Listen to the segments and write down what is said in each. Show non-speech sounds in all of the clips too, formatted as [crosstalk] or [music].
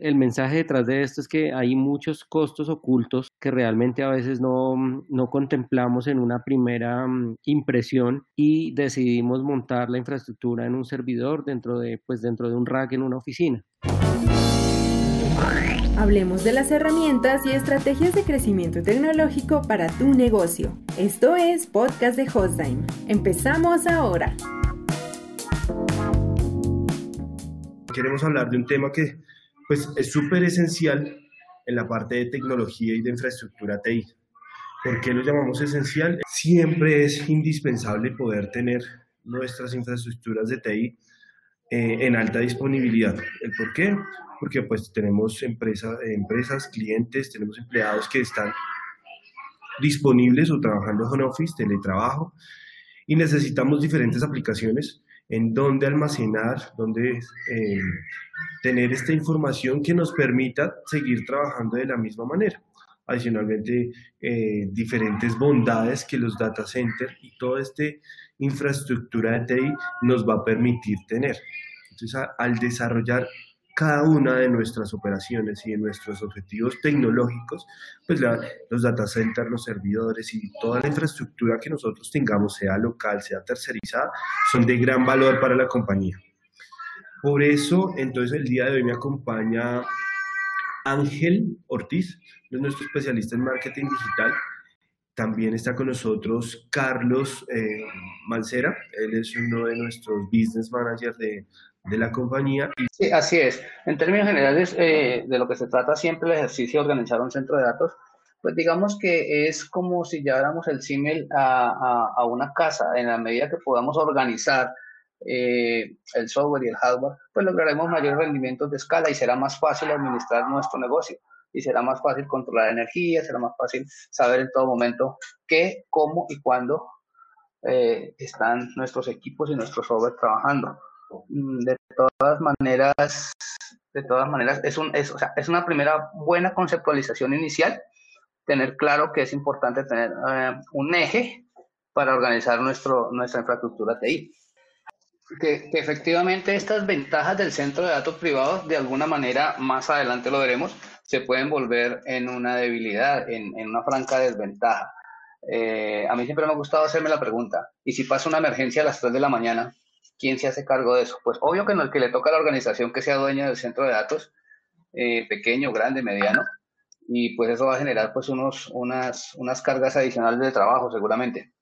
el, mensaje detrás de esto es que hay muchos costos ocultos que realmente a veces no, no contemplamos en una primera mm, impresión y decidimos montar la infraestructura en un servidor dentro de, pues dentro de un rack en una oficina. Hablemos de las herramientas y estrategias de crecimiento tecnológico para tu negocio. Esto es Podcast de Hostime. Empezamos ahora. Queremos hablar de un tema que pues, es súper esencial en la parte de tecnología y de infraestructura TI. ¿Por qué lo llamamos esencial? Siempre es indispensable poder tener nuestras infraestructuras de TI eh, en alta disponibilidad. ¿El por qué? Porque pues tenemos empresa, empresas, clientes, tenemos empleados que están disponibles o trabajando en home office, teletrabajo, y necesitamos diferentes aplicaciones en donde almacenar, donde eh, tener esta información que nos permita seguir trabajando de la misma manera. Adicionalmente, eh, diferentes bondades que los data centers y toda esta infraestructura de TI nos va a permitir tener. Entonces, al desarrollar cada una de nuestras operaciones y de nuestros objetivos tecnológicos, pues los data centers, los servidores y toda la infraestructura que nosotros tengamos, sea local, sea tercerizada, son de gran valor para la compañía. Por eso, entonces, el día de hoy me acompaña Ángel Ortiz, nuestro especialista en marketing digital. También está con nosotros Carlos eh, Mancera, él es uno de nuestros business managers de, de la compañía. Sí, así es. En términos generales, eh, de lo que se trata siempre el ejercicio de organizar un centro de datos, pues digamos que es como si lleváramos el CIMEL a, a, una casa. En la medida que podamos organizar eh, el software y el hardware, pues lograremos mayores rendimientos de escala y será más fácil administrar nuestro negocio. Y será más fácil controlar energía, será más fácil saber en todo momento qué, cómo y cuándo eh, están nuestros equipos y nuestro software trabajando. Mm, de todas maneras, de todas maneras, es, un, es, o sea, es una primera buena conceptualización inicial, tener claro que es importante tener eh, un eje para organizar nuestro, nuestra infraestructura TI. Que, que, efectivamente estas ventajas del centro de datos privados, de alguna manera, más adelante lo veremos, se pueden volver en una debilidad, en, en una franca desventaja. Eh, a mí siempre me ha gustado hacerme la pregunta, ¿y si pasa una emergencia a las 3 de la mañana? ¿quién se hace cargo de eso? Pues obvio que no el que le toca a la organización que sea dueña del centro de datos, eh, pequeño, grande, mediano, y pues eso va a generar pues unos, unas, unas cargas adicionales de trabajo seguramente.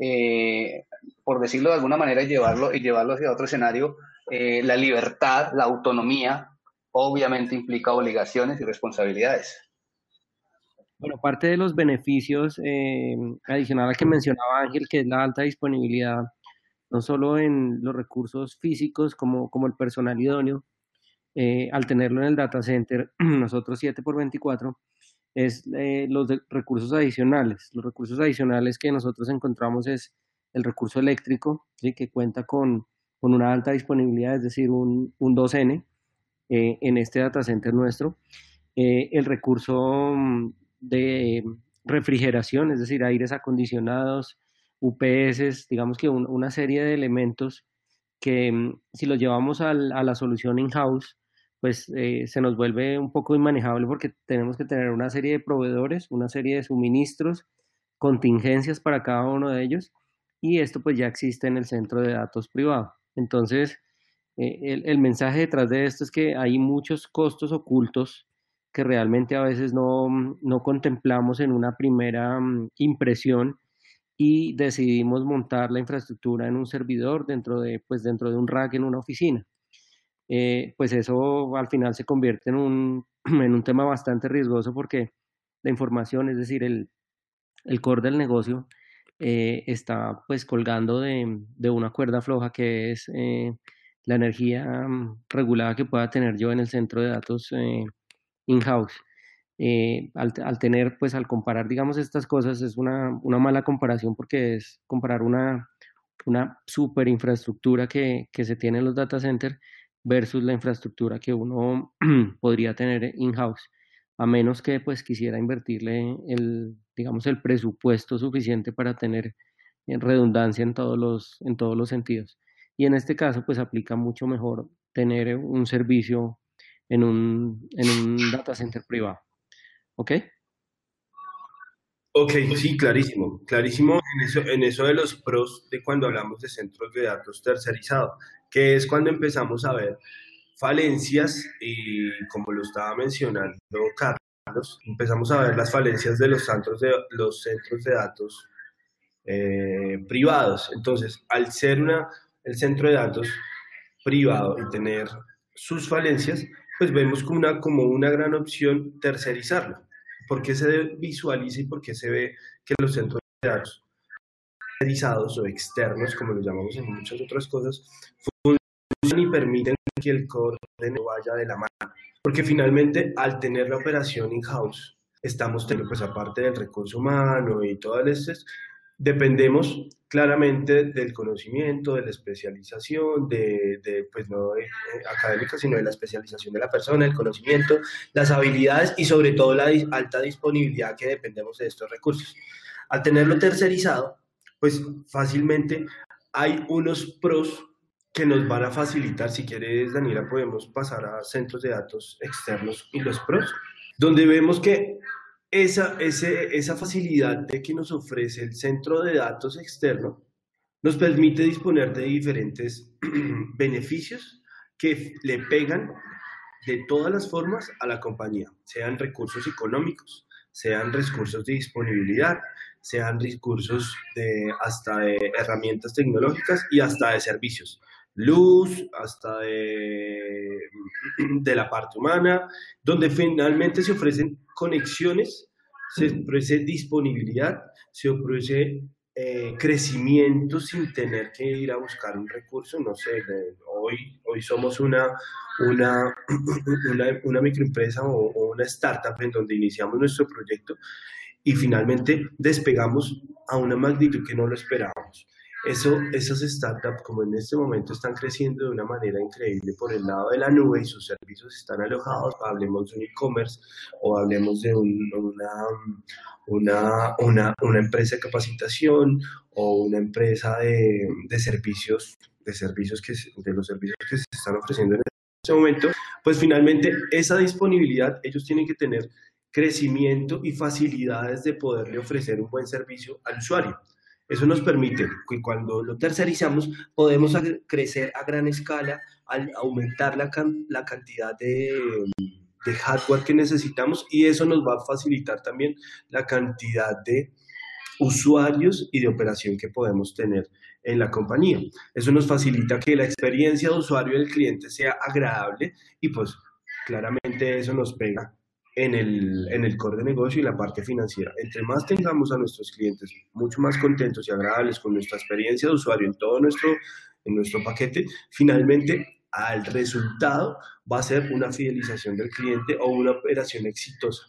Eh, por decirlo de alguna manera y llevarlo, y llevarlo hacia otro escenario, eh, la libertad, la autonomía, obviamente implica obligaciones y responsabilidades. Bueno, parte de los beneficios adicionales que mencionaba Ángel, que es la alta disponibilidad no solo en los recursos físicos como, como el personal idóneo, eh, al tenerlo en el data center, [clears throat] nosotros 7 por 24, es eh, los recursos adicionales. Los recursos adicionales que nosotros encontramos es el recurso eléctrico, ¿sí? que cuenta con, con, una alta disponibilidad, es decir, un, un 2N eh, en este data center nuestro. el recurso mm, de refrigeración, es decir, aires acondicionados, UPS, digamos que una serie de elementos que mm, si los llevamos a la solución in-house, pues eh, se nos vuelve un poco inmanejable porque tenemos que tener una serie de proveedores, una serie de suministros, contingencias para cada uno de ellos y esto pues ya existe en el centro de datos privado. Entonces, eh, el, mensaje detrás de esto es que hay muchos costos ocultos que realmente a veces no, no contemplamos en una primera mm, impresión y decidimos montar la infraestructura en un servidor dentro de, pues dentro de un rack en una oficina. Eh, pues eso al final se convierte en un, [clears throat] en un tema bastante riesgoso porque la información, es decir, el, el core del negocio, eh, está pues colgando de, de, una cuerda floja que es la energía mm, regulada que pueda tener yo en el centro de datos in-house. Eh, al, tener, pues al comparar, digamos, estas cosas, es una, una mala comparación porque es comparar una, una super infraestructura que, que se tiene en los data centers versus la infraestructura que uno [clears throat] podría tener in-house, a menos que pues quisiera invertirle el, digamos, el presupuesto suficiente para tener eh, redundancia en todos los, en todos los sentidos. Y en este caso, pues aplica mucho mejor tener un servicio en un, en un data center privado. ¿Ok? Ok, sí, clarísimo, clarísimo en eso, de los pros de cuando hablamos de centros de datos tercerizados, que es cuando empezamos a ver falencias y como lo estaba mencionando Carlos, empezamos a ver las falencias de los centros de, los centros de datos eh, privados. Entonces, al ser una, el centro de datos privado y tener sus falencias, pues vemos como una, como una gran opción tercerizarlo ¿Por qué se visualiza y por qué se ve que los centros de datos tercerizados o externos, como los llamamos en muchas otras cosas, funcionan y permiten que el no vaya de la mano? Porque finalmente, al tener la operación in-house, estamos teniendo, pues aparte del recurso humano y todas estas, dependemos claramente del conocimiento, de la especialización, de, pues no de, académica, sino de la especialización de la persona, el conocimiento, las habilidades y sobre todo la alta disponibilidad que dependemos de estos recursos. Al tenerlo tercerizado, pues fácilmente hay unos pros que nos van a facilitar, si quieres Daniela, podemos pasar a centros de datos externos y los pros, donde vemos que esa, esa facilidad de que nos ofrece el centro de datos externo nos permite disponer de diferentes [clears throat] beneficios que le pegan de todas las formas a la compañía, sean recursos económicos, sean recursos de disponibilidad, sean recursos de hasta de herramientas tecnológicas y hasta de servicios, luz, hasta [clears throat] de, la parte humana, donde finalmente se ofrecen conexiones, se ofrece disponibilidad, se ofrece eh, crecimiento sin tener que ir a buscar un recurso, no sé, hoy, hoy somos una, [clears throat] una, una, microempresa o, o, una startup en donde iniciamos nuestro proyecto y finalmente despegamos a una magnitud que no lo esperábamos. Eso, esas startups, como en este momento están creciendo de una manera increíble por el lado de la nube y sus servicios están alojados, hablemos de un e-commerce o hablemos de una, una, una, una, empresa de capacitación o una empresa de, de, servicios, de, servicios que, de los servicios que se están ofreciendo en este momento, pues finalmente esa disponibilidad ellos tienen que tener crecimiento y facilidades de poderle ofrecer un buen servicio al usuario. Eso nos permite que cuando lo tercerizamos podemos crecer a gran escala al aumentar la, la cantidad de, de, hardware que necesitamos y eso nos va a facilitar también la cantidad de usuarios y de operación que podemos tener en la compañía. Eso nos facilita que la experiencia de usuario del cliente sea agradable y pues claramente eso nos pega en el, en el core de negocio y la parte financiera. Entre más tengamos a nuestros clientes mucho más contentos y agradables con nuestra experiencia de usuario en todo nuestro, en nuestro paquete, finalmente al resultado va a ser una fidelización del cliente o una operación exitosa.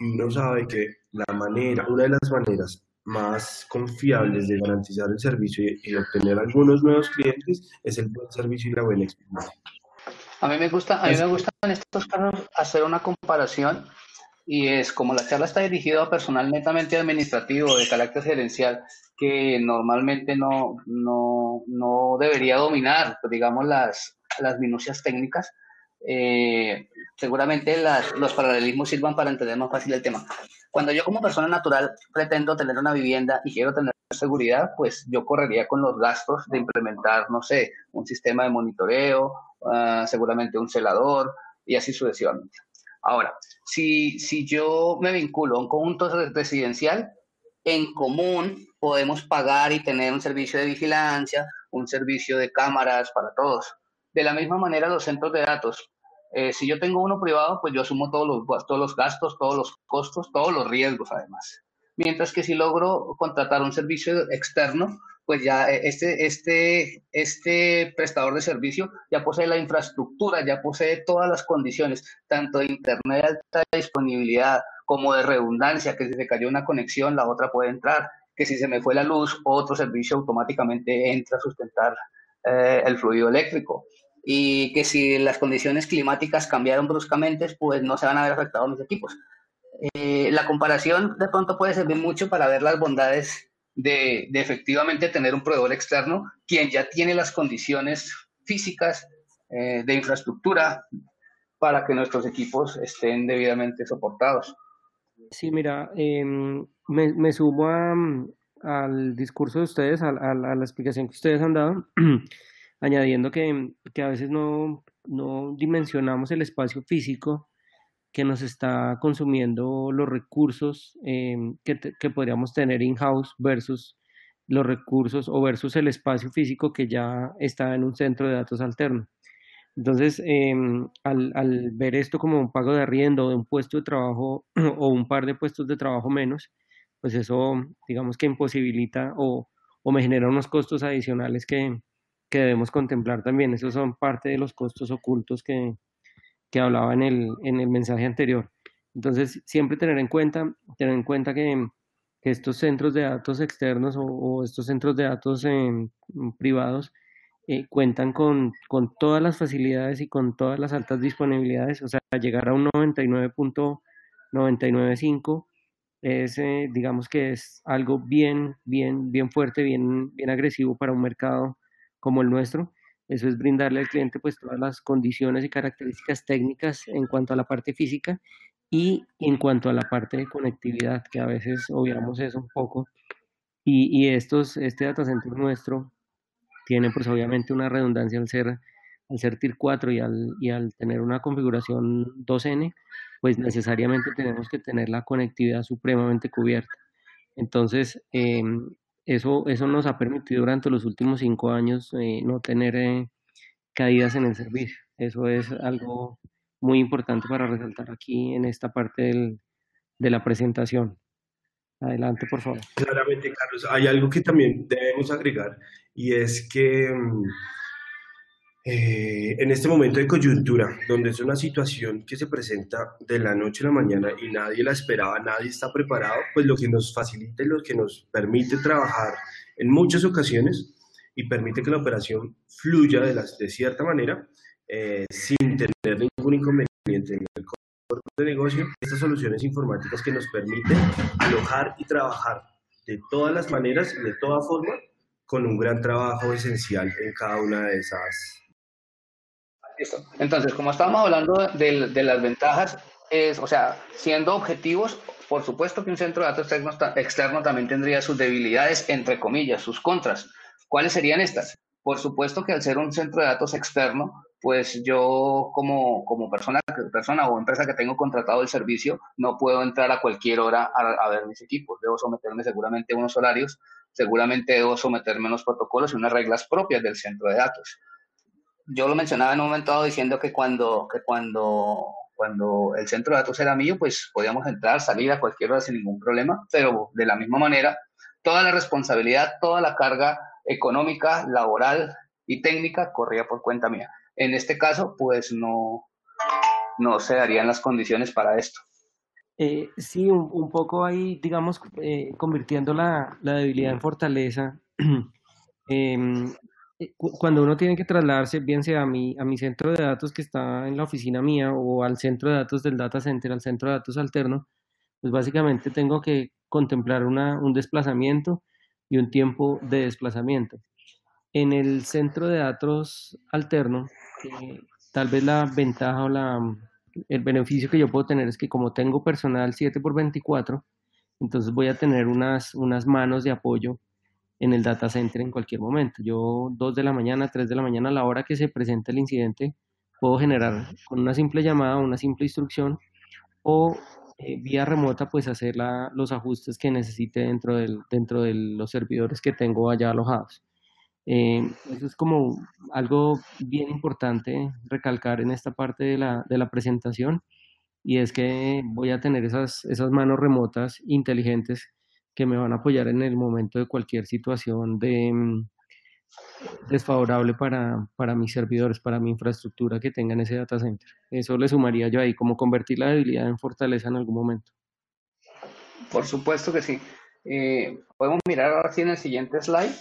Y uno sabe que la manera, una de las maneras más confiables de garantizar el servicio y, y obtener algunos nuevos clientes es el buen servicio y la buena experiencia. A mí me gusta, a mí me gusta en estos casos hacer una comparación y es como la charla está dirigida a personal netamente administrativo de carácter gerencial que normalmente no, no, no debería dominar, digamos, las, las minucias técnicas. Eh, seguramente las, los paralelismos sirvan para entender más fácil el tema. Cuando yo como persona natural pretendo tener una vivienda y quiero tener seguridad, pues yo correría con los gastos de implementar, no sé, un sistema de monitoreo Ah, seguramente un celador y así sucesivamente. Ahora, si, si yo me vinculo a un conjunto residencial, en común podemos pagar y tener un servicio de vigilancia, un servicio de cámaras para todos. De la misma manera, los centros de datos. Eh, si yo tengo uno privado, pues yo asumo todos los, todos los gastos, todos los costos, todos los riesgos además. Mientras que si logro contratar un servicio externo, pues ya eh, este, este, este prestador de servicio ya posee la infraestructura, ya posee todas las condiciones, tanto de internet alta disponibilidad como de redundancia, que si se cayó una conexión, la otra puede entrar, que si se me fue la luz, otro servicio automáticamente entra a sustentar eh, el fluido eléctrico. Y que si las condiciones climáticas cambiaron bruscamente, pues no se van a ver afectados mis equipos. Eh, la comparación de pronto puede servir mucho para ver las bondades de, efectivamente tener un proveedor externo, quien ya tiene las condiciones físicas, eh, de infraestructura, para que nuestros equipos estén debidamente soportados. Sí, mira, em, me, sumo al discurso de ustedes, a, la explicación que ustedes han dado, [clears throat] añadiendo que, a veces no, no dimensionamos el espacio físico que nos está consumiendo los recursos em, que, que, podríamos tener in-house versus los recursos o versus el espacio físico que ya está en un centro de datos alterno. Entonces, em, al, al, ver esto como un pago de arriendo de un puesto de trabajo [clears throat] o un par de puestos de trabajo menos, pues eso, digamos que imposibilita o, o me genera unos costos adicionales que, que, debemos contemplar también. Esos son parte de los costos ocultos que, que hablaba en el, en el mensaje anterior. Entonces, siempre tener en cuenta, tener en cuenta que, estos centros de datos externos o, estos centros de datos em, privados eh, cuentan con, con, todas las facilidades y con todas las altas disponibilidades, o sea, llegar a un 99.995 es, eh, digamos que es algo bien, bien, bien fuerte, bien, bien agresivo para un mercado como el nuestro. Eso es brindarle al cliente pues todas las condiciones y características técnicas en cuanto a la parte física y en cuanto a la parte de conectividad, que a veces obviamos eso un poco. Y, y estos, este data center nuestro tiene pues obviamente una redundancia al ser, al ser TIR 4 y al, y al tener una configuración 2N, pues necesariamente tenemos que tener la conectividad supremamente cubierta. Entonces, em, eso, eso nos ha permitido durante los últimos cinco años eh, no tener eh, caídas en el servicio. Eso es algo muy importante para resaltar aquí en esta parte del, de la presentación. Adelante, por favor. Claramente, Carlos, hay algo que también debemos agregar y es que mm, eh, en este momento de coyuntura, donde es una situación que se presenta de la noche a la mañana y nadie la esperaba, nadie está preparado, pues lo que nos facilita y lo que nos permite trabajar en muchas ocasiones y permite que la operación fluya de, las, de cierta manera eh, sin tener ningún inconveniente en el de negocio, estas soluciones informáticas que nos permiten alojar y trabajar de todas las maneras, de toda forma, con un gran trabajo esencial en cada una de esas. Entonces, como estábamos hablando de, las ventajas, es, o sea, siendo objetivos, por supuesto que un centro de datos externo también tendría sus debilidades, entre comillas, sus contras. ¿Cuáles serían estas? Por supuesto que al ser un centro de datos externo, pues yo como, como persona, persona o empresa que tengo contratado el servicio, no puedo entrar a cualquier hora a, ver mis equipos. Debo someterme seguramente a unos horarios, seguramente debo someterme a unos protocolos y unas reglas propias del centro de datos. Yo lo mencionaba en un momento dado diciendo que cuando, que cuando, cuando el centro de datos era mío, pues podíamos entrar, salir a cualquier hora sin ningún problema, pero de la misma manera, toda la responsabilidad, toda la carga económica, laboral y técnica corría por cuenta mía. En este caso, pues no, no se darían las condiciones para esto. Eh, sí, un, poco ahí, digamos, eh, convirtiendo la, debilidad en fortaleza. [clears throat] Em, cuando uno tiene que trasladarse, bien sea a mi, a mi centro de datos que está en la oficina mía o al centro de datos del data center, al centro de datos alterno, pues básicamente tengo que contemplar una, un desplazamiento y un tiempo de desplazamiento. En el centro de datos alterno, tal vez la ventaja o la, el beneficio que yo puedo tener es que como tengo personal 7 por 24, entonces voy a tener unas, unas manos de apoyo en el data center en cualquier momento. Yo 2 de la mañana, 3 de la mañana, a la hora que se presenta el incidente, puedo generar con una simple llamada, una simple instrucción o eh, vía remota pues hacer la, los ajustes que necesite dentro, del, dentro de los servidores que tengo allá alojados. Eh, eso es como algo bien importante recalcar en esta parte de la, de la presentación y es que voy a tener esas, esas manos remotas inteligentes que me van a apoyar en el momento de cualquier situación de, mm, desfavorable para, para mis servidores, para mi infraestructura que tengan ese data center. Eso le sumaría yo ahí, como convertir la debilidad en fortaleza en algún momento. Por supuesto que sí. Eh, podemos mirar ahora sí en el siguiente slide.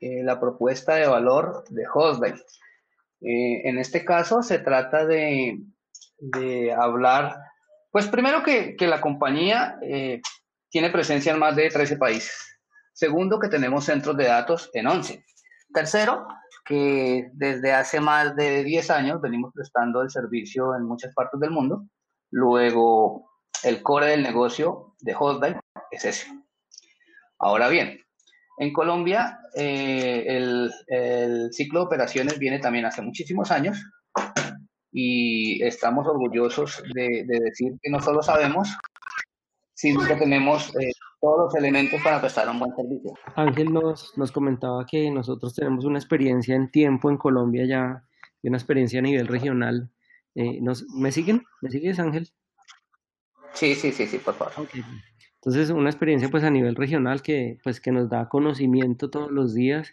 Eh, la propuesta de valor de Hostline. Eh, en este caso se trata de, hablar, pues primero que, la compañía tiene presencia en más de 13 países. Segundo, que tenemos centros de datos en 11. Tercero, que desde hace más de 10 años venimos prestando el servicio en muchas partes del mundo. Luego, el core del negocio de Hotline es ese. Ahora bien, en Colombia eh, el, ciclo de operaciones viene también hace muchísimos años y estamos orgullosos de, decir que no solo sabemos, sino tenemos eh, todos los elementos para prestar un buen servicio. Ángel nos, nos comentaba que nosotros tenemos una experiencia en tiempo en Colombia ya, y una experiencia a nivel regional. Eh, nos, ¿Me siguen? ¿Me sigues, Ángel? Sí, sí, sí, sí, por favor. Entonces, una experiencia pues a nivel regional que pues que nos da conocimiento todos los días,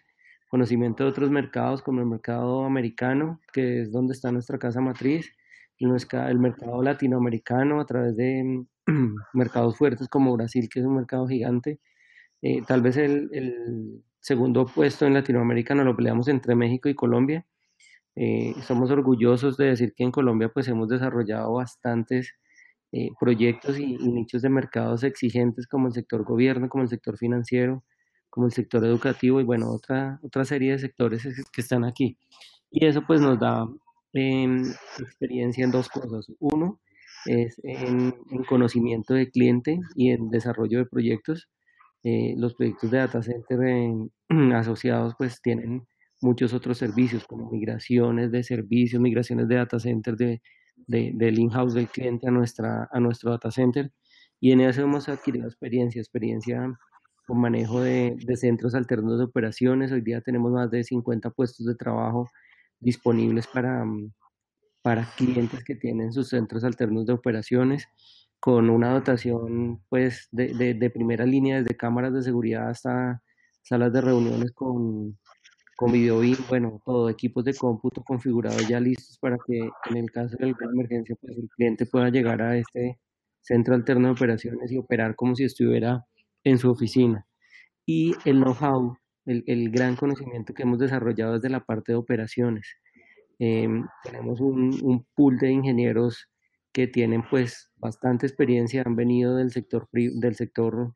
conocimiento de otros mercados como el mercado americano, que es donde está nuestra casa matriz, el mercado latinoamericano a través de [clears throat] mercados fuertes como Brasil, que es un mercado gigante. Eh, tal vez el, segundo puesto en Latinoamérica nos lo peleamos entre México y Colombia. Eh, somos orgullosos de decir que en Colombia pues hemos desarrollado bastantes eh, proyectos y, nichos de mercados exigentes como el sector gobierno, como el sector financiero, como el sector educativo y bueno, otra, otra serie de sectores que están aquí. Y eso pues nos da em, experiencia en dos cosas. Uno es en, conocimiento de cliente y en desarrollo de proyectos. Eh, los proyectos de data center [clears throat] asociados pues tienen muchos otros servicios como migraciones de servicios, migraciones de data center de del in-house del cliente a, nuestra, a nuestro data center y en eso hemos adquirido experiencia, experiencia con manejo de, centros alternos de operaciones. Hoy día tenemos más de 50 puestos de trabajo disponibles para, para clientes que tienen sus centros alternos de operaciones con una dotación pues de, de primera línea desde cámaras de seguridad hasta salas de reuniones con, con BIM, bueno, todo, equipos de cómputo configurados ya listos para que en el caso de alguna emergencia, pues el cliente pueda llegar a este centro alterno de operaciones y operar como si estuviera en su oficina. Y el know-how, el, gran conocimiento que hemos desarrollado desde la parte de operaciones. Em, tenemos un, pool de ingenieros que tienen pues bastante experiencia, han venido del sector, del, sector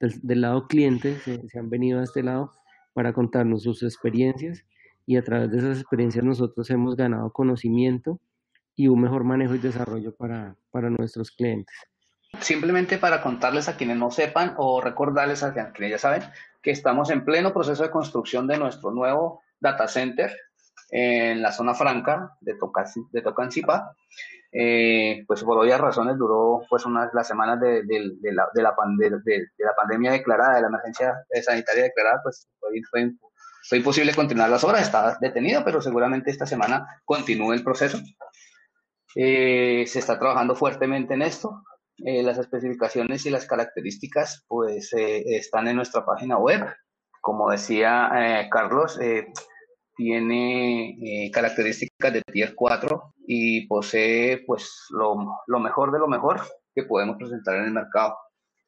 del, lado cliente, se han venido a este lado para contarnos sus experiencias y a través de esas experiencias nosotros hemos ganado conocimiento y un mejor manejo y desarrollo para, para nuestros clientes. Simplemente para contarles a quienes no sepan o recordarles a quienes ya saben que estamos en pleno proceso de construcción de nuestro nuevo data center en la zona franca de, de Tocancipá. Eh, pues por obvias razones duró pues unas las semanas de, de, la, de, la, de, la pandemia declarada, de la emergencia sanitaria declarada, pues fue, fue, imposible continuar las obras, está detenido, pero seguramente esta semana continúe el proceso. Eh, se está trabajando fuertemente en esto. Eh, las especificaciones y las características pues están en nuestra página web. Como decía Carlos, tiene eh, características de Tier 4 y posee pues lo, lo, mejor de lo mejor que podemos presentar en el mercado.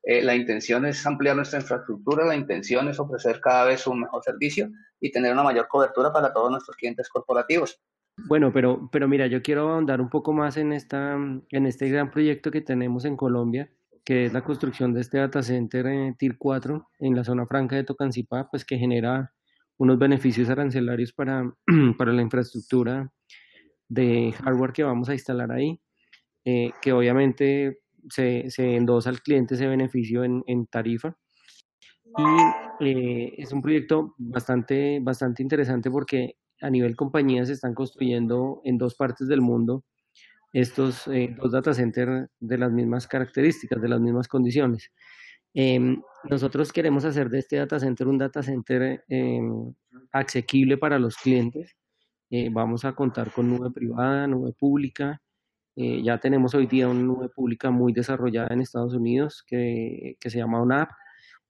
Eh, la intención es ampliar nuestra infraestructura, la intención es ofrecer cada vez un mejor servicio y tener una mayor cobertura para todos nuestros clientes corporativos. Bueno, pero, pero mira, yo quiero ahondar un poco más en, esta, en este gran proyecto que tenemos en Colombia, que es la construcción de este data center en Tier 4 en la zona franca de Tocancipá, pues que genera unos beneficios arancelarios para, [clears throat] para la infraestructura de hardware que vamos a instalar ahí, eh, que obviamente se, se, endosa al cliente ese beneficio en, en tarifa. Y eh, es un proyecto bastante, bastante interesante porque a nivel compañía se están construyendo en dos partes del mundo estos eh, dos data centers de las mismas características, de las mismas condiciones. Em, nosotros queremos hacer de este data center un data center asequible para los clientes. Eh, vamos a contar con nube privada, nube pública. Eh, ya tenemos hoy día una nube pública muy desarrollada en Estados Unidos que, se llama ONAP.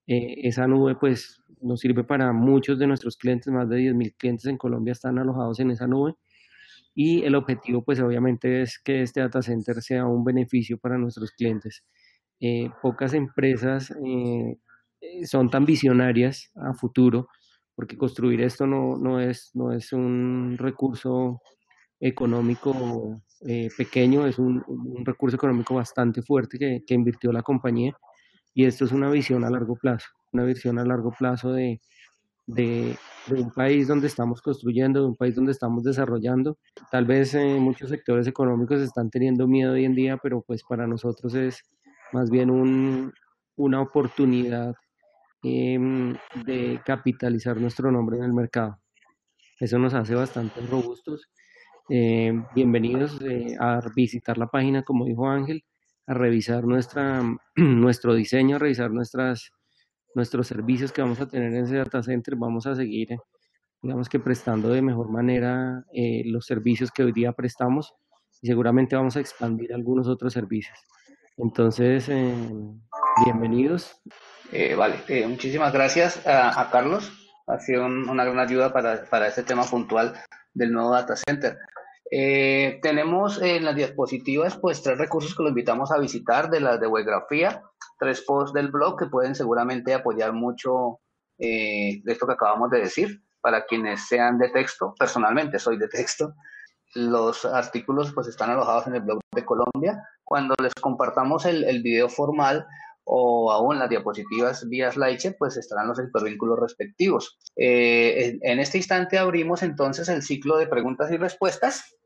Eh, esa nube pues nos sirve para muchos de nuestros clientes, más de 10.000 clientes en Colombia están alojados en esa nube. Y el objetivo pues obviamente es que este data center sea un beneficio para nuestros clientes. Eh, pocas empresas eh, eh, son tan visionarias a futuro, porque construir esto no, no, es, no es un recurso económico pequeño, es un, recurso económico bastante fuerte que, que, invirtió la compañía y esto es una visión a largo plazo, una visión a largo plazo de, de, un país donde estamos construyendo, de un país donde estamos desarrollando. Tal vez eh, muchos sectores económicos están teniendo miedo hoy en día, pero pues para nosotros es más bien un, una oportunidad em, de capitalizar nuestro nombre en el mercado. Eso nos hace bastante robustos. Eh, bienvenidos eh, a visitar la página, como dijo Ángel, a revisar nuestra, [clears throat] nuestro diseño, a revisar nuestras nuestros servicios que vamos a tener en ese data center, vamos a seguir, digamos que prestando de mejor manera eh, los servicios que hoy día prestamos y seguramente vamos a expandir algunos otros servicios. Entonces, eh, bienvenidos. Eh, vale, muchísimas gracias a, Carlos. Ha sido una gran ayuda para, para este tema puntual del nuevo data center. tenemos en las diapositivas pues tres recursos que los invitamos a visitar de la de tres posts del blog que pueden seguramente apoyar mucho eh, de esto que acabamos de decir. Para quienes sean de texto, personalmente soy de texto, los artículos pues están alojados en el blog de Colombia. Cuando les compartamos el, video formal o aún las diapositivas vía slideshow, pues estarán los hipervínculos respectivos. Eh, en, en este instante abrimos entonces el ciclo de preguntas y respuestas.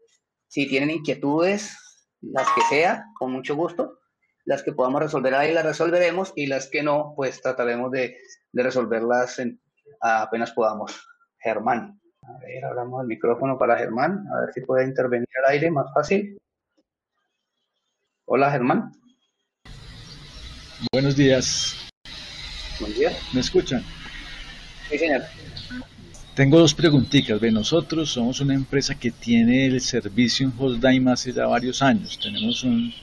Si tienen inquietudes, las que sea, con mucho gusto, las que podamos resolver ahí las resolveremos y las que no, pues trataremos de, resolverlas apenas podamos. Germán. A ver, abramos el micrófono para Germán, a ver si puede intervenir al aire más fácil. Hola, Germán. Buenos días. Buen día. ¿Me escuchan? Sí, señor. Tengo dos preguntitas. De nosotros somos una empresa que tiene el servicio en Hostdime hace ya varios años. Tenemos un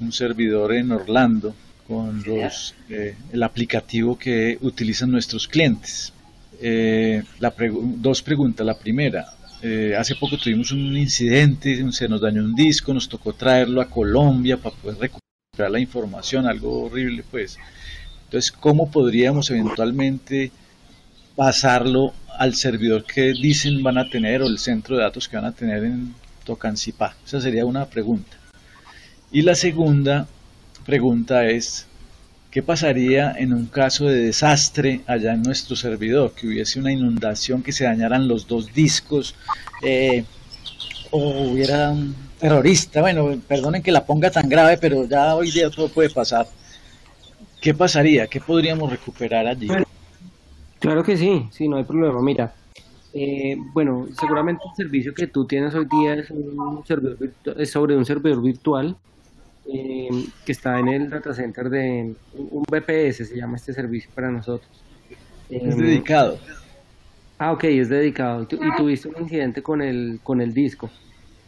un servidor en Orlando con los, eh, el aplicativo que utilizan nuestros clientes. Eh, la dos preguntas. La primera, eh, hace poco tuvimos un incidente, se nos dañó un disco, nos tocó traerlo a Colombia para poder recuperar la información, algo horrible pues. Entonces, ¿cómo podríamos eventualmente pasarlo al servidor que dicen van a tener o el centro de datos que van a tener en Tocancipá? Esa sería una pregunta. Y la segunda pregunta es, ¿qué pasaría en un caso de desastre allá en nuestro servidor? Que hubiese una inundación, que se dañaran los dos discos, eh, o hubiera un terrorista. Bueno, perdonen que la ponga tan grave, pero ya hoy día todo puede pasar. ¿Qué pasaría? ¿Qué podríamos recuperar allí? Claro que sí, sí, no hay problema. Mira, eh, bueno, seguramente el servicio que tú tienes hoy día es, sobre un servidor virtual eh, que está en el data center de un BPS, se llama este servicio para nosotros. es eh, dedicado. Ah, ok, es dedicado. Y tuviste un incidente con el, con el disco.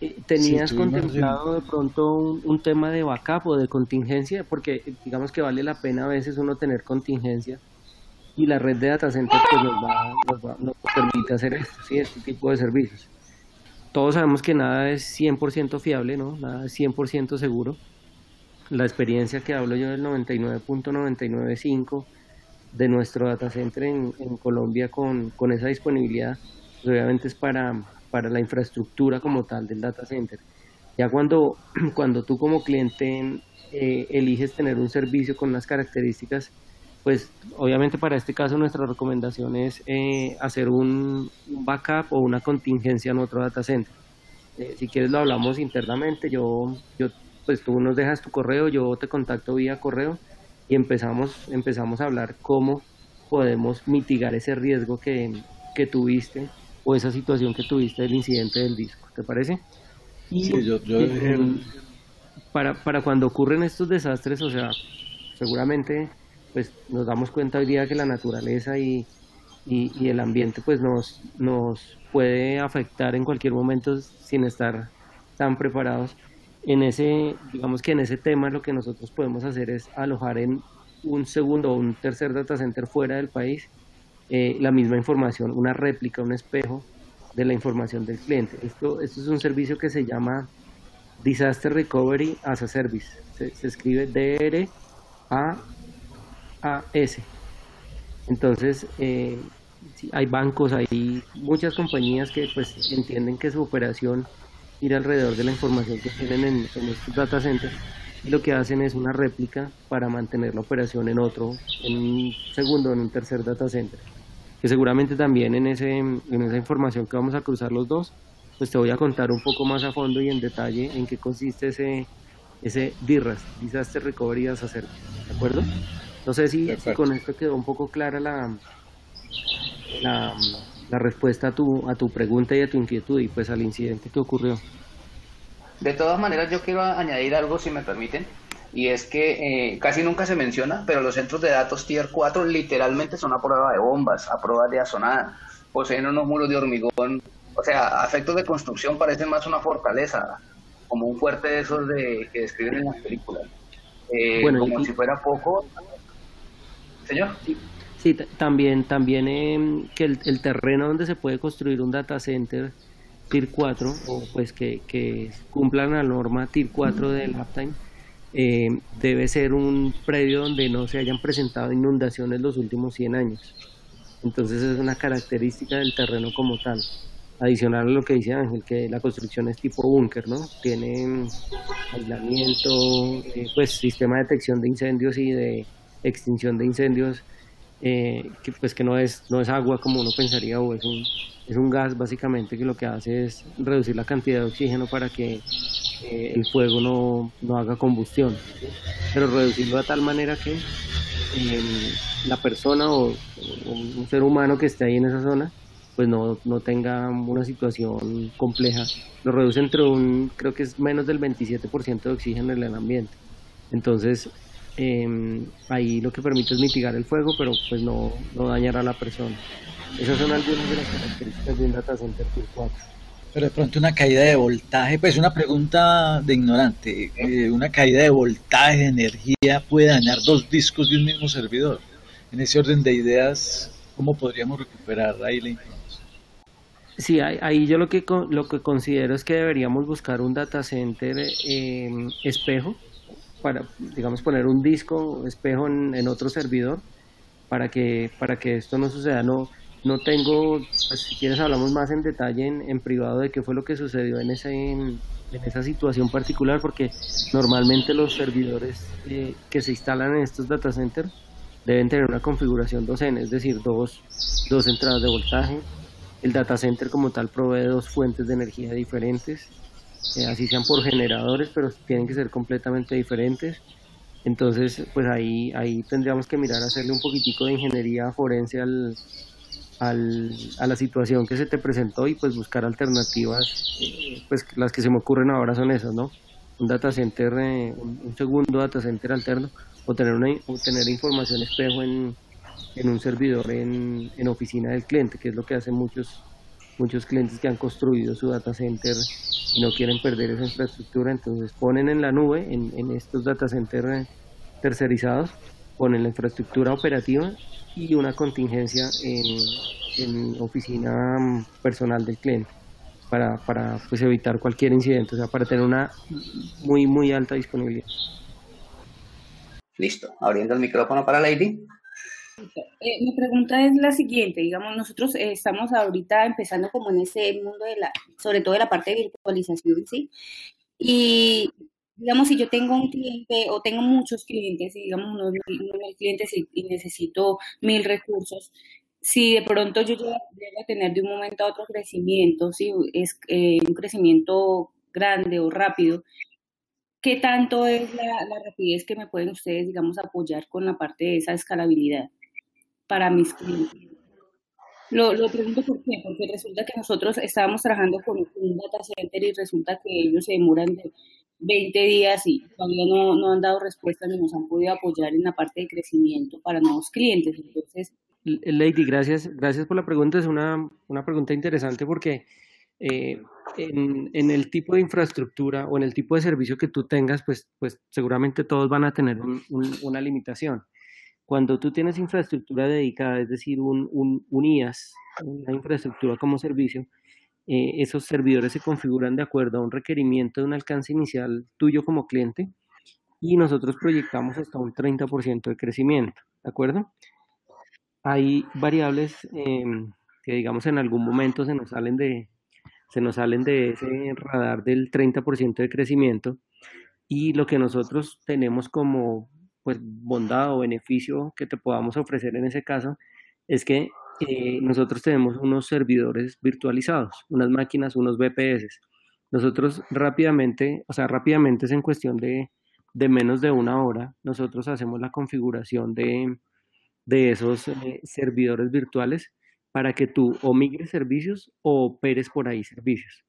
Eh, ¿Tenías contemplado de pronto un, tema de backup o de contingencia? Porque digamos que vale la pena a veces uno tener contingencia y la red de data center pues nos, va, nos, nos permite hacer esto, ¿sí? este tipo de servicios. Todos sabemos que nada es 100% fiable, ¿no? Nada es 100% seguro la experiencia que hablo yo del 99.995 de nuestro data center en, Colombia con, esa disponibilidad, pues obviamente es para, para la infraestructura como tal del data center. Ya cuando, [clears throat] cuando tú como cliente eh, eliges tener un servicio con unas características, pues obviamente para este caso nuestra recomendación es eh, hacer un, backup o una contingencia en otro data center. Eh, si quieres lo hablamos internamente, yo, yo pues tú nos dejas tu correo, yo te contacto vía correo y empezamos, empezamos a hablar cómo podemos mitigar ese riesgo que, que tuviste o esa situación que tuviste del incidente del disco, ¿te parece? Y, sí, yo, yo para, para cuando ocurren estos desastres, o sea, seguramente pues nos damos cuenta hoy día que la naturaleza y, y, y, el ambiente pues nos, nos puede afectar en cualquier momento sin estar tan preparados en ese, digamos que en ese tema lo que nosotros podemos hacer es alojar en un segundo o un tercer data center fuera del país eh, la misma información, una réplica, un espejo de la información del cliente. Esto, esto es un servicio que se llama Disaster Recovery as a Service. Se, escribe D-R-A-A-S. Entonces, eh, hay bancos, hay muchas compañías que pues entienden que su operación ir alrededor de la información que tienen en, estos data centers y lo que hacen es una réplica para mantener la operación en otro, en un segundo, en un tercer data center. que seguramente también en, ese, en esa información que vamos a cruzar los dos, pues te voy a contar un poco más a fondo y en detalle en qué consiste ese, ese DIRAS, Disaster Recovery as a Service, ¿de acuerdo? No sé si, con esto quedó un poco clara la, la, la, respuesta a tu, a tu pregunta y a tu inquietud y pues al incidente que ocurrió. De todas maneras, yo quiero añadir algo, si me permiten, y es que eh, casi nunca se menciona, pero los centros de datos Tier 4 literalmente son a prueba de bombas, a prueba de azonada, poseen unos muros de hormigón, o sea, a efectos de construcción parecen más una fortaleza, como un fuerte de esos de, que describen en las películas. Eh, como si fuera poco. Señor. Sí, también, también eh, que el, el, terreno donde se puede construir un data center TIR 4, o pues que, que cumplan la norma TIR 4 del uptime, eh, debe ser un predio donde no se hayan presentado inundaciones los últimos 100 años. Entonces es una característica del terreno como tal. Adicional a lo que dice Ángel, que la construcción es tipo búnker, ¿no? Tiene aislamiento, eh, pues sistema de detección de incendios y de extinción de incendios, eh, que pues que no es, no es agua como uno pensaría o es un, es un gas básicamente que lo que hace es reducir la cantidad de oxígeno para que eh, el fuego no, no, haga combustión, pero reducirlo de tal manera que em, la persona o, un ser humano que esté ahí en esa zona pues no, no tenga una situación compleja. Lo reduce entre un, creo que es menos del 27% de oxígeno en el ambiente. Entonces, eh, ahí lo que permite es mitigar el fuego, pero pues no, no dañar a la persona. Esas son algunas de las características de un data center Tier 4. Pero de pronto una caída de voltaje, pues una pregunta de ignorante, eh, una caída de voltaje, de energía puede dañar dos discos de un mismo servidor. En ese orden de ideas, ¿cómo podríamos recuperar ahí la información? Sí, ahí yo lo que, lo que considero es que deberíamos buscar un data center eh, espejo, para, digamos, poner un disco espejo en, otro servidor para que, para que esto no suceda. No, no tengo, pues, si quieres hablamos más en detalle en, en, privado de qué fue lo que sucedió en, ese, en, esa situación particular, porque normalmente los servidores eh, que se instalan en estos data centers deben tener una configuración 2N, es decir, dos, dos entradas de voltaje. El data center como tal provee dos fuentes de energía diferentes, eh, así sean por generadores, pero tienen que ser completamente diferentes. Entonces, pues ahí, ahí tendríamos que mirar hacerle un poquitico de ingeniería forense al, al, a la situación que se te presentó y pues buscar alternativas, eh, pues las que se me ocurren ahora son esas, ¿no? Un data center, eh, un, segundo data center alterno o tener, una, tener información espejo en, en un servidor en, en, oficina del cliente, que es lo que hacen muchos, muchos clientes que han construido su data center y no quieren perder esa infraestructura, entonces ponen en la nube, en, en estos data centers eh, tercerizados, ponen la infraestructura operativa y una contingencia en, en oficina mm, personal del cliente para, para pues, evitar cualquier incidente, o sea, para tener una muy, muy alta disponibilidad. Listo, abriendo el micrófono para Lady. Eh, mi pregunta es la siguiente, digamos, nosotros eh, estamos ahorita empezando como en ese mundo de la, sobre todo de la parte de virtualización, ¿sí? Y digamos, si yo tengo un cliente o tengo muchos clientes, digamos unos clientes y, y, necesito mil recursos, si de pronto yo llego, a tener de un momento a otro crecimiento, si es eh, un crecimiento grande o rápido, ¿qué tanto es la, la, rapidez que me pueden ustedes, digamos, apoyar con la parte de esa escalabilidad para mis clientes? Lo, lo pregunto por qué, porque resulta que nosotros estábamos trabajando con un data center y resulta que ellos se demoran de 20 días y todavía no, no han dado respuesta ni nos han podido apoyar en la parte de crecimiento para nuevos clientes. Entonces, Lady, gracias, gracias por la pregunta. Es una, una pregunta interesante porque eh, en, en, el tipo de infraestructura o en el tipo de servicio que tú tengas, pues, pues seguramente todos van a tener un, un, una limitación. Cuando tú tienes infraestructura dedicada, es decir, un, un, un IaaS, una infraestructura como servicio, eh, esos servidores se configuran de acuerdo a un requerimiento de un alcance inicial tuyo como cliente y nosotros proyectamos hasta un 30% de crecimiento, ¿de acuerdo? hay variables eh, que digamos en algún momento se nos salen de, se nos salen de ese radar del 30% de crecimiento y lo que nosotros tenemos como pues bondad o beneficio que te podamos ofrecer en ese caso es que eh, nosotros tenemos unos servidores virtualizados, unas máquinas, unos VPS. Nosotros rápidamente, o sea, rápidamente es en cuestión de, de menos de una hora, nosotros hacemos la configuración de, de esos eh, servidores virtuales para que tú o migres servicios o operes por ahí servicios.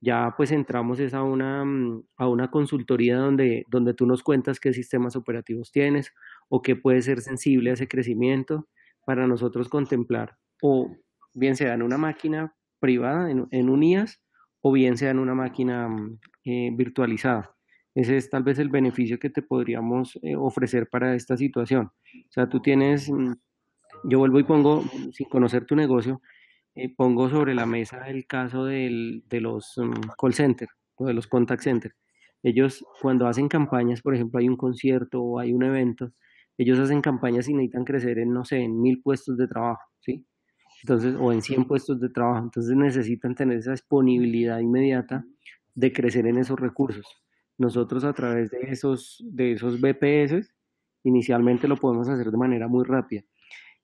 Ya pues entramos es a una, mm, a una consultoría donde, donde tú nos cuentas qué sistemas operativos tienes o qué puede ser sensible a ese crecimiento para nosotros contemplar o bien sea en una máquina privada, en, en un IAS, o bien sea en una máquina mm, eh, virtualizada. Ese es tal vez el beneficio que te podríamos eh, ofrecer para esta situación. O sea, tú tienes, mm, yo vuelvo y pongo, sin conocer tu negocio, eh, pongo sobre la mesa el caso del, de los mm, call center o de los contact center. Ellos cuando hacen campañas, por ejemplo, hay un concierto o hay un evento, ellos hacen campañas y necesitan crecer en, no sé, en mil puestos de trabajo, ¿sí? Entonces, o en 100 puestos de trabajo. Entonces necesitan tener esa disponibilidad inmediata de crecer en esos recursos. Nosotros a través de esos, de esos BPS, inicialmente lo podemos hacer de manera muy rápida.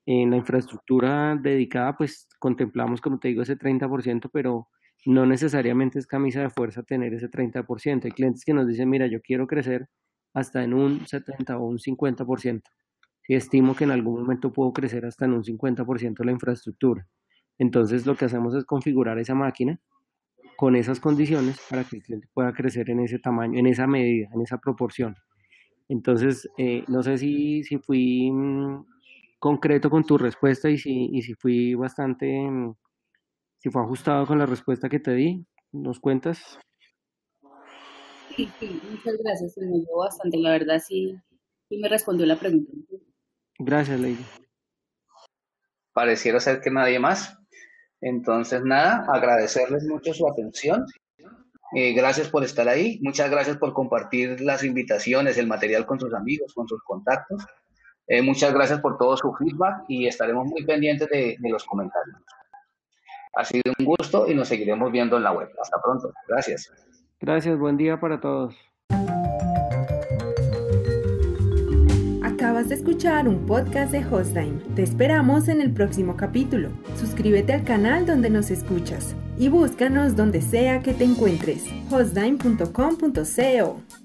En la infraestructura dedicada, pues contemplamos, como te digo, ese 30%, pero no necesariamente es camisa de fuerza tener ese 30%. Hay clientes que nos dicen, mira, yo quiero crecer hasta en un 70 o un 50%. Si estimo que en algún momento puedo crecer hasta en un 50% la infraestructura. Entonces lo que hacemos es configurar esa máquina con esas condiciones para que el cliente pueda crecer en ese tamaño, en esa medida, en esa proporción. Entonces, eh, no sé si, si fui mm, concreto con tu respuesta y si, y si fui bastante, mm, si fue ajustado con la respuesta que te di. ¿Nos cuentas? Sí, sí, muchas gracias. Me ayudó bastante. La verdad, sí, sí me respondió la pregunta. Gracias, Lady. Pareciera ser que nadie más. Entonces, nada, agradecerles mucho su atención. Eh, gracias por estar ahí. Muchas gracias por compartir las invitaciones, el material con sus amigos, con sus contactos. Eh, muchas gracias por todo su feedback y estaremos muy pendientes de, de los comentarios. Ha sido un gusto y nos seguiremos viendo en la web. Hasta pronto. Gracias. Gracias, buen día para todos. Acabas de escuchar un podcast de Hostime. Te esperamos en el próximo capítulo. Suscríbete al canal donde nos escuchas y búscanos donde sea que te encuentres. hostime.com.co